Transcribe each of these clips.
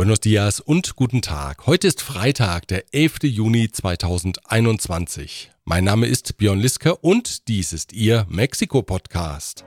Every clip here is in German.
Buenos dias und guten Tag. Heute ist Freitag, der 11. Juni 2021. Mein Name ist Björn Liske und dies ist Ihr Mexiko-Podcast.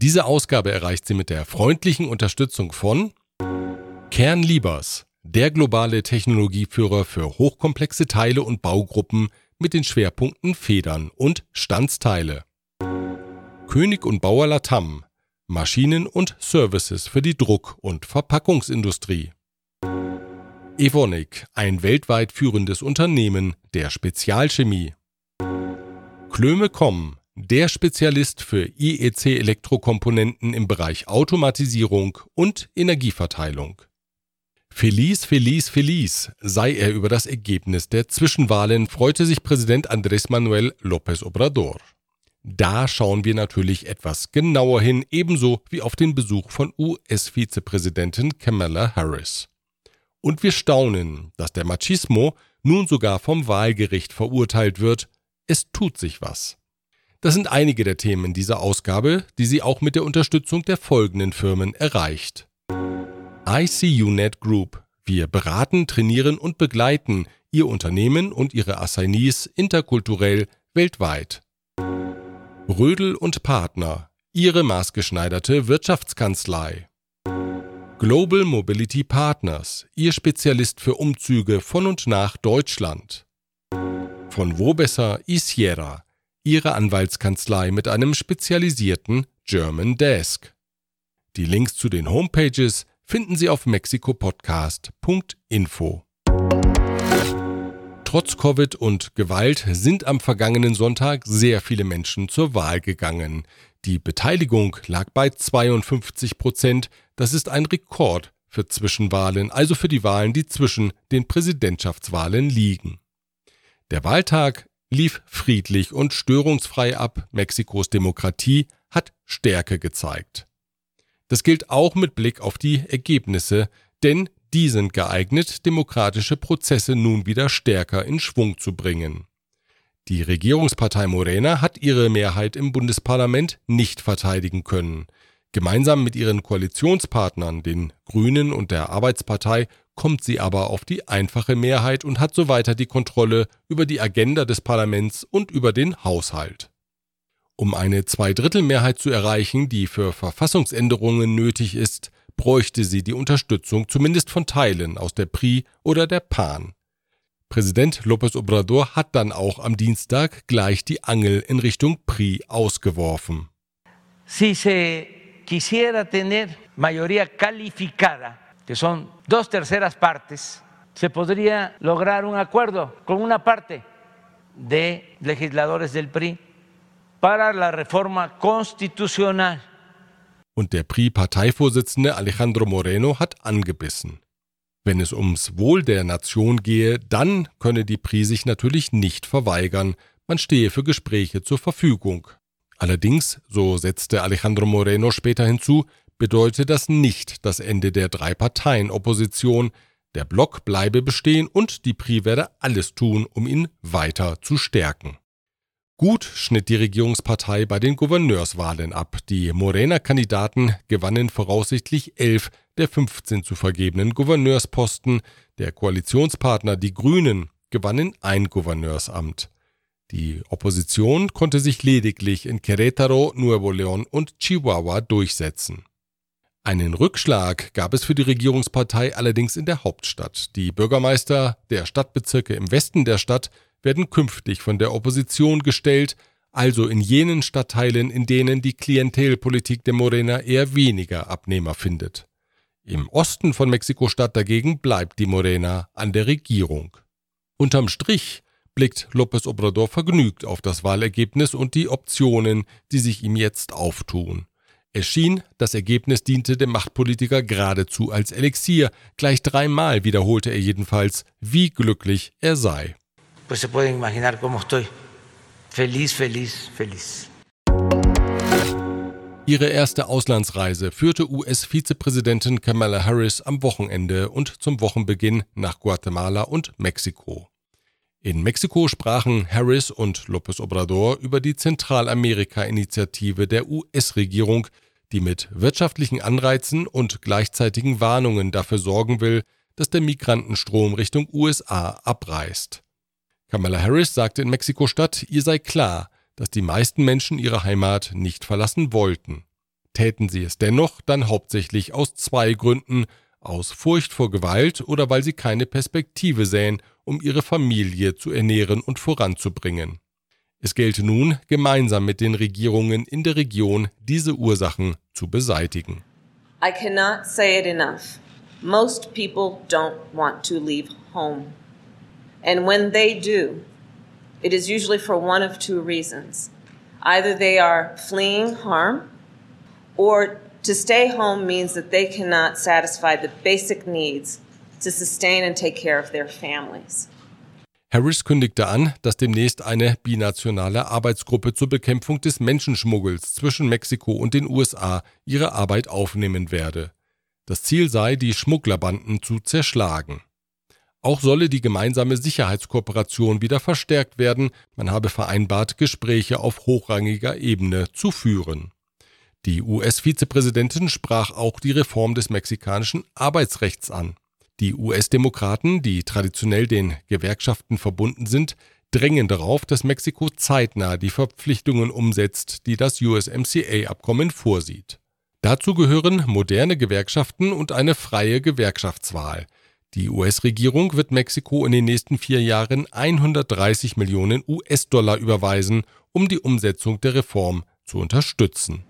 Diese Ausgabe erreicht sie mit der freundlichen Unterstützung von Kernliebers, der globale Technologieführer für hochkomplexe Teile und Baugruppen mit den Schwerpunkten Federn und Standsteile. König und Bauer Latam, Maschinen und Services für die Druck- und Verpackungsindustrie. Evonik, ein weltweit führendes Unternehmen der Spezialchemie. Klöme.com, der Spezialist für IEC-Elektrokomponenten im Bereich Automatisierung und Energieverteilung. Feliz, feliz, feliz sei er über das Ergebnis der Zwischenwahlen, freute sich Präsident Andrés Manuel López Obrador. Da schauen wir natürlich etwas genauer hin, ebenso wie auf den Besuch von US-Vizepräsidentin Kamala Harris. Und wir staunen, dass der Machismo nun sogar vom Wahlgericht verurteilt wird. Es tut sich was. Das sind einige der Themen dieser Ausgabe, die sie auch mit der Unterstützung der folgenden Firmen erreicht. ICUNet Group. Wir beraten, trainieren und begleiten Ihr Unternehmen und Ihre Assignees interkulturell weltweit. Rödel und Partner, Ihre maßgeschneiderte Wirtschaftskanzlei. Global Mobility Partners, Ihr Spezialist für Umzüge von und nach Deutschland. Von Wobesser Isiera, Ihre Anwaltskanzlei mit einem spezialisierten German Desk. Die Links zu den Homepages finden Sie auf mexikopodcast.info. Trotz Covid und Gewalt sind am vergangenen Sonntag sehr viele Menschen zur Wahl gegangen. Die Beteiligung lag bei 52 Prozent. Das ist ein Rekord für Zwischenwahlen, also für die Wahlen, die zwischen den Präsidentschaftswahlen liegen. Der Wahltag lief friedlich und störungsfrei ab. Mexikos Demokratie hat Stärke gezeigt. Das gilt auch mit Blick auf die Ergebnisse, denn die sind geeignet, demokratische Prozesse nun wieder stärker in Schwung zu bringen. Die Regierungspartei Morena hat ihre Mehrheit im Bundesparlament nicht verteidigen können. Gemeinsam mit ihren Koalitionspartnern, den Grünen und der Arbeitspartei, kommt sie aber auf die einfache Mehrheit und hat so weiter die Kontrolle über die Agenda des Parlaments und über den Haushalt. Um eine Zweidrittelmehrheit zu erreichen, die für Verfassungsänderungen nötig ist, bräuchte sie die Unterstützung zumindest von Teilen aus der PRI oder der PAN. Präsident López Obrador hat dann auch am Dienstag gleich die Angel in Richtung PRI ausgeworfen. Si se quisiera tener mayoría calificada, que son dos terceras partes, se podría lograr un acuerdo con una parte de legisladores del PRI para la reforma constitucional und der PRI-Parteivorsitzende Alejandro Moreno hat angebissen. Wenn es ums Wohl der Nation gehe, dann könne die PRI sich natürlich nicht verweigern, man stehe für Gespräche zur Verfügung. Allerdings, so setzte Alejandro Moreno später hinzu, bedeutet das nicht das Ende der Drei-Parteien-Opposition, der Block bleibe bestehen und die PRI werde alles tun, um ihn weiter zu stärken. Gut schnitt die Regierungspartei bei den Gouverneurswahlen ab. Die Morena-Kandidaten gewannen voraussichtlich elf der 15 zu vergebenen Gouverneursposten. Der Koalitionspartner Die Grünen gewannen ein Gouverneursamt. Die Opposition konnte sich lediglich in Querétaro, Nuevo León und Chihuahua durchsetzen. Einen Rückschlag gab es für die Regierungspartei allerdings in der Hauptstadt. Die Bürgermeister der Stadtbezirke im Westen der Stadt werden künftig von der Opposition gestellt, also in jenen Stadtteilen, in denen die Klientelpolitik der Morena eher weniger Abnehmer findet. Im Osten von Mexiko-Stadt dagegen bleibt die Morena an der Regierung. Unterm Strich blickt López Obrador vergnügt auf das Wahlergebnis und die Optionen, die sich ihm jetzt auftun. Es schien, das Ergebnis diente dem Machtpolitiker geradezu als Elixier. Gleich dreimal wiederholte er jedenfalls, wie glücklich er sei pues se pueden imaginar cómo estoy. Feliz, feliz, feliz. Ihre erste Auslandsreise führte US-Vizepräsidentin Kamala Harris am Wochenende und zum Wochenbeginn nach Guatemala und Mexiko. In Mexiko sprachen Harris und López Obrador über die Zentralamerika-Initiative der US-Regierung, die mit wirtschaftlichen Anreizen und gleichzeitigen Warnungen dafür sorgen will, dass der Migrantenstrom Richtung USA abreißt. Kamala Harris sagte in Mexiko-Stadt, ihr sei klar, dass die meisten Menschen ihre Heimat nicht verlassen wollten. Täten sie es dennoch, dann hauptsächlich aus zwei Gründen, aus Furcht vor Gewalt oder weil sie keine Perspektive sähen, um ihre Familie zu ernähren und voranzubringen. Es gelte nun, gemeinsam mit den Regierungen in der Region diese Ursachen zu beseitigen. I cannot say it enough. Most people don't want to leave home. And when they do, it is usually for one of two reasons. Either they are fleeing harm, or to stay home means that they cannot satisfy the basic needs to sustain and take care of their families. Harris kündigte an, dass demnächst eine binationale Arbeitsgruppe zur Bekämpfung des Menschenschmuggels zwischen Mexiko und den USA ihre Arbeit aufnehmen werde. Das Ziel sei, die Schmugglerbanden zu zerschlagen. Auch solle die gemeinsame Sicherheitskooperation wieder verstärkt werden, man habe vereinbart, Gespräche auf hochrangiger Ebene zu führen. Die US-Vizepräsidentin sprach auch die Reform des mexikanischen Arbeitsrechts an. Die US-Demokraten, die traditionell den Gewerkschaften verbunden sind, drängen darauf, dass Mexiko zeitnah die Verpflichtungen umsetzt, die das USMCA-Abkommen vorsieht. Dazu gehören moderne Gewerkschaften und eine freie Gewerkschaftswahl. Die US-Regierung wird Mexiko in den nächsten vier Jahren 130 Millionen US-Dollar überweisen, um die Umsetzung der Reform zu unterstützen.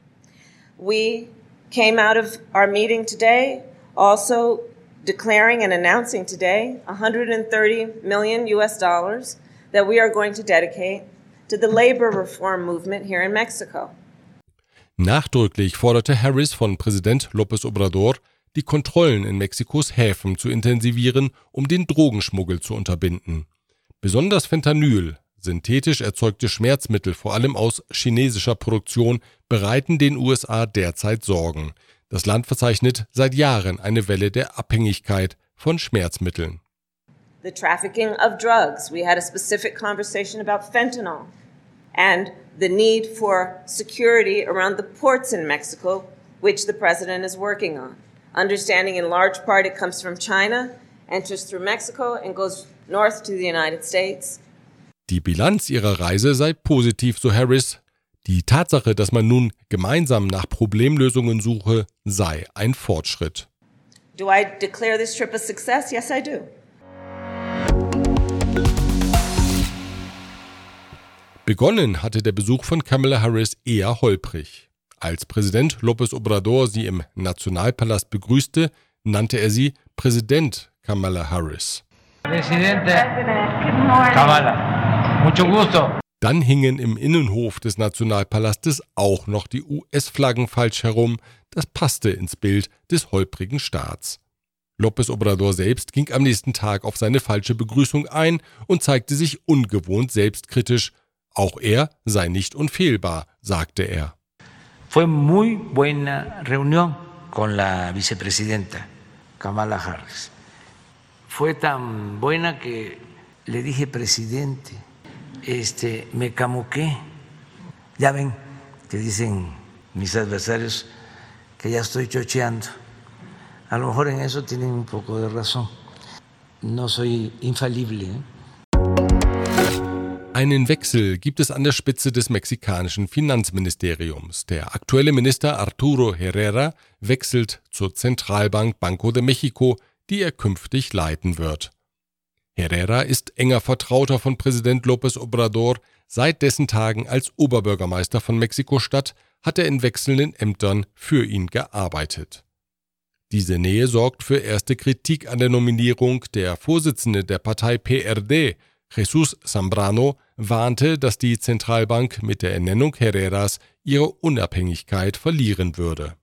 We came out of our meeting today also declaring and announcing today 130 million US dollars that we are going to dedicate to the labor reform movement here in Mexico. Nachdrücklich forderte Harris von Präsident López Obrador, die Kontrollen in Mexikos Häfen zu intensivieren, um den Drogenschmuggel zu unterbinden. Besonders Fentanyl, synthetisch erzeugte Schmerzmittel, vor allem aus chinesischer Produktion, bereiten den USA derzeit Sorgen. Das Land verzeichnet seit Jahren eine Welle der Abhängigkeit von Schmerzmitteln. The trafficking of drugs. We had a specific conversation about fentanyl and the need for security around the ports in Mexico, which the president is working on. Understanding in large part it comes from China, enters through Mexico and goes north to the United States. Die Bilanz ihrer Reise sei positiv, so Harris. Die Tatsache, dass man nun gemeinsam nach Problemlösungen suche, sei ein Fortschritt. Do I declare this trip a success? Yes, I do. Begonnen hatte der Besuch von Kamala Harris eher holprig. Als Präsident López Obrador sie im Nationalpalast begrüßte, nannte er sie Präsident Kamala Harris. Presidente Kamala, mucho gusto. Dann hingen im Innenhof des Nationalpalastes auch noch die US-Flaggen falsch herum, das passte ins Bild des holprigen Staats. López Obrador selbst ging am nächsten Tag auf seine falsche Begrüßung ein und zeigte sich ungewohnt selbstkritisch. Auch er sei nicht unfehlbar, sagte er. Fue muy buena reunión con la vicepresidenta Kamala Harris. Fue tan buena que le dije presidente este, me camuqué. Ya ven que dicen mis adversarios que ya estoy chocheando. A lo mejor en eso tienen un poco de razón. No soy infalible. ¿eh? Einen Wechsel gibt es an der Spitze des mexikanischen Finanzministeriums. Der aktuelle Minister Arturo Herrera wechselt zur Zentralbank Banco de Mexico, die er künftig leiten wird. Herrera ist enger Vertrauter von Präsident López Obrador. Seit dessen Tagen als Oberbürgermeister von Mexiko-Stadt hat er in wechselnden Ämtern für ihn gearbeitet. Diese Nähe sorgt für erste Kritik an der Nominierung. Der Vorsitzende der Partei PRD, Jesus Zambrano, warnte, dass die Zentralbank mit der Ernennung Herreras ihre Unabhängigkeit verlieren würde.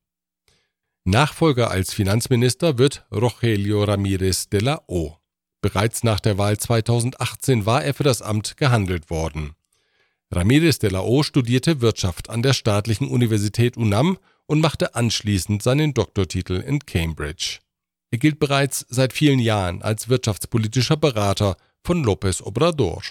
Nachfolger als Finanzminister wird Rogelio Ramírez de la O. Bereits nach der Wahl 2018 war er für das Amt gehandelt worden. Ramirez de la O studierte Wirtschaft an der staatlichen Universität UNAM und machte anschließend seinen Doktortitel in Cambridge. Er gilt bereits seit vielen Jahren als wirtschaftspolitischer Berater von López Obrador.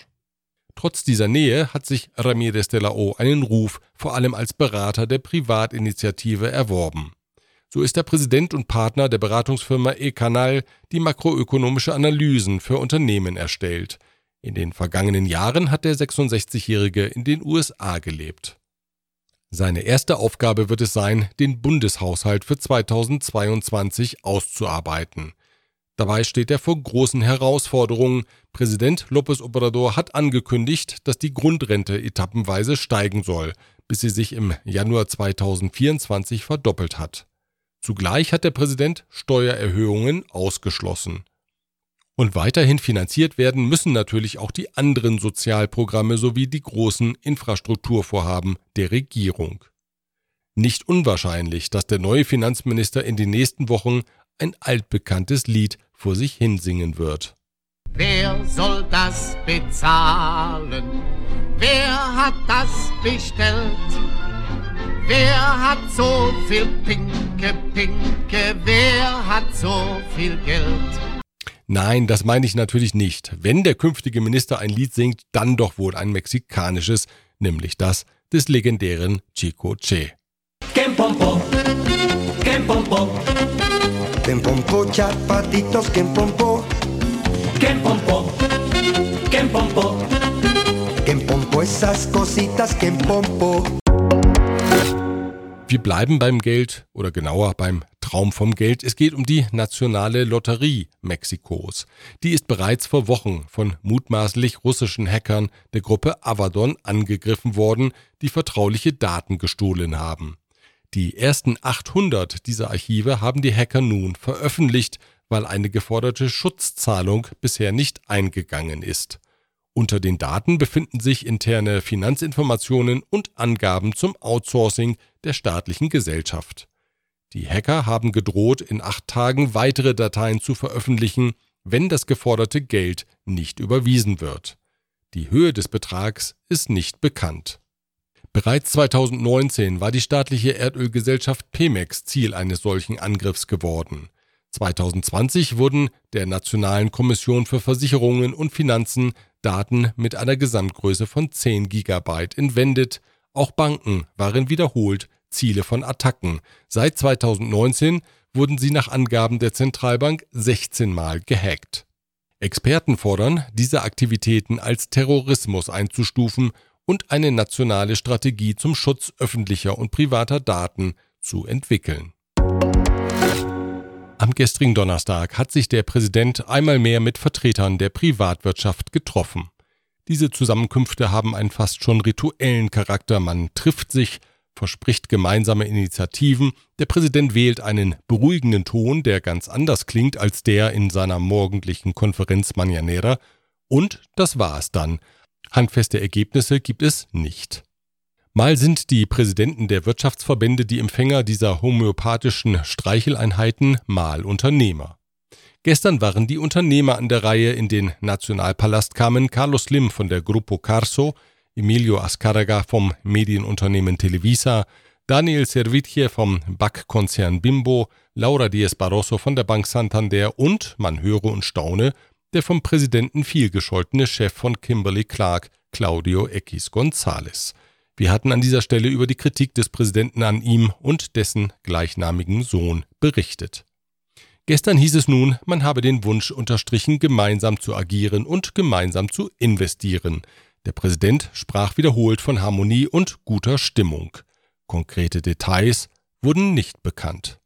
Trotz dieser Nähe hat sich Ramirez de la O einen Ruf, vor allem als Berater der Privatinitiative, erworben. So ist er Präsident und Partner der Beratungsfirma eCanal, die makroökonomische Analysen für Unternehmen erstellt. In den vergangenen Jahren hat der 66-Jährige in den USA gelebt. Seine erste Aufgabe wird es sein, den Bundeshaushalt für 2022 auszuarbeiten. Dabei steht er vor großen Herausforderungen. Präsident López Obrador hat angekündigt, dass die Grundrente etappenweise steigen soll, bis sie sich im Januar 2024 verdoppelt hat. Zugleich hat der Präsident Steuererhöhungen ausgeschlossen. Und weiterhin finanziert werden müssen natürlich auch die anderen Sozialprogramme sowie die großen Infrastrukturvorhaben der Regierung. Nicht unwahrscheinlich, dass der neue Finanzminister in den nächsten Wochen ein altbekanntes Lied vor sich hinsingen wird. Wer soll das bezahlen? Wer hat das bestellt? Wer hat so viel Pinke, Pinke? Wer hat so viel Geld? Nein, das meine ich natürlich nicht. Wenn der künftige Minister ein Lied singt, dann doch wohl ein mexikanisches, nämlich das des legendären Chico Che. Kempompo, Kempompo. Kempompo, chapatitos, Kempompo. Kempompo, Kempompo. Kempompo, esas cositas, Kempompo. Wir bleiben beim Geld oder genauer beim Traum vom Geld. Es geht um die nationale Lotterie Mexikos. Die ist bereits vor Wochen von mutmaßlich russischen Hackern der Gruppe Avadon angegriffen worden, die vertrauliche Daten gestohlen haben. Die ersten 800 dieser Archive haben die Hacker nun veröffentlicht, weil eine geforderte Schutzzahlung bisher nicht eingegangen ist. Unter den Daten befinden sich interne Finanzinformationen und Angaben zum Outsourcing der staatlichen Gesellschaft. Die Hacker haben gedroht, in acht Tagen weitere Dateien zu veröffentlichen, wenn das geforderte Geld nicht überwiesen wird. Die Höhe des Betrags ist nicht bekannt. Bereits 2019 war die staatliche Erdölgesellschaft Pemex Ziel eines solchen Angriffs geworden. 2020 wurden der Nationalen Kommission für Versicherungen und Finanzen Daten mit einer Gesamtgröße von 10 Gigabyte entwendet. Auch Banken waren wiederholt Ziele von Attacken. Seit 2019 wurden sie nach Angaben der Zentralbank 16 Mal gehackt. Experten fordern, diese Aktivitäten als Terrorismus einzustufen und eine nationale Strategie zum Schutz öffentlicher und privater Daten zu entwickeln. Am gestrigen Donnerstag hat sich der Präsident einmal mehr mit Vertretern der Privatwirtschaft getroffen. Diese Zusammenkünfte haben einen fast schon rituellen Charakter. Man trifft sich, verspricht gemeinsame Initiativen, der Präsident wählt einen beruhigenden Ton, der ganz anders klingt als der in seiner morgendlichen Konferenz Mañanera, und das war es dann. Handfeste Ergebnisse gibt es nicht. Mal sind die Präsidenten der Wirtschaftsverbände die Empfänger dieser homöopathischen Streicheleinheiten, mal Unternehmer. Gestern waren die Unternehmer an der Reihe. In den Nationalpalast kamen Carlos Lim von der Grupo Carso, Emilio Ascarga vom Medienunternehmen Televisa, Daniel Servitje vom Backkonzern Bimbo, Laura Diaz Barroso von der Bank Santander und, man höre und staune, der vom Präsidenten vielgescholtene Chef von Kimberly Clark, Claudio Equis González. Wir hatten an dieser Stelle über die Kritik des Präsidenten an ihm und dessen gleichnamigen Sohn berichtet. Gestern hieß es nun, man habe den Wunsch unterstrichen, gemeinsam zu agieren und gemeinsam zu investieren. Der Präsident sprach wiederholt von Harmonie und guter Stimmung. Konkrete Details wurden nicht bekannt.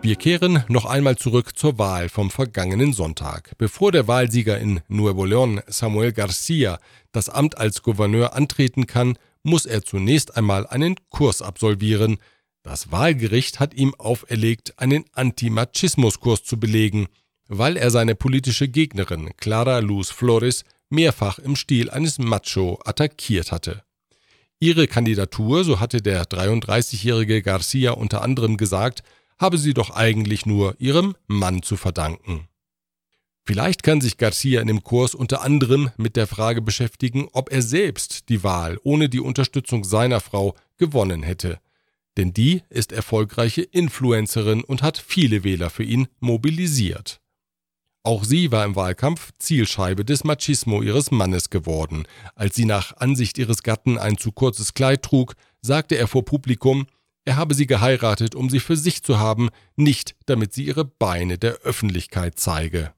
Wir kehren noch einmal zurück zur Wahl vom vergangenen Sonntag. Bevor der Wahlsieger in Nuevo León, Samuel Garcia, das Amt als Gouverneur antreten kann, muss er zunächst einmal einen Kurs absolvieren. Das Wahlgericht hat ihm auferlegt, einen Antimachismuskurs zu belegen, weil er seine politische Gegnerin Clara Luz Flores mehrfach im Stil eines Macho attackiert hatte. Ihre Kandidatur, so hatte der 33-jährige Garcia unter anderem gesagt, habe sie doch eigentlich nur ihrem Mann zu verdanken. Vielleicht kann sich Garcia in dem Kurs unter anderem mit der Frage beschäftigen, ob er selbst die Wahl ohne die Unterstützung seiner Frau gewonnen hätte. Denn die ist erfolgreiche Influencerin und hat viele Wähler für ihn mobilisiert. Auch sie war im Wahlkampf Zielscheibe des Machismo ihres Mannes geworden. Als sie nach Ansicht ihres Gatten ein zu kurzes Kleid trug, sagte er vor Publikum, er habe sie geheiratet, um sie für sich zu haben, nicht damit sie ihre Beine der Öffentlichkeit zeige.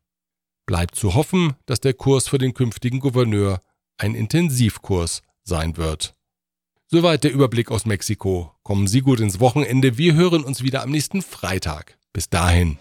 Bleibt zu hoffen, dass der Kurs für den künftigen Gouverneur ein Intensivkurs sein wird. Soweit der Überblick aus Mexiko. Kommen Sie gut ins Wochenende. Wir hören uns wieder am nächsten Freitag. Bis dahin.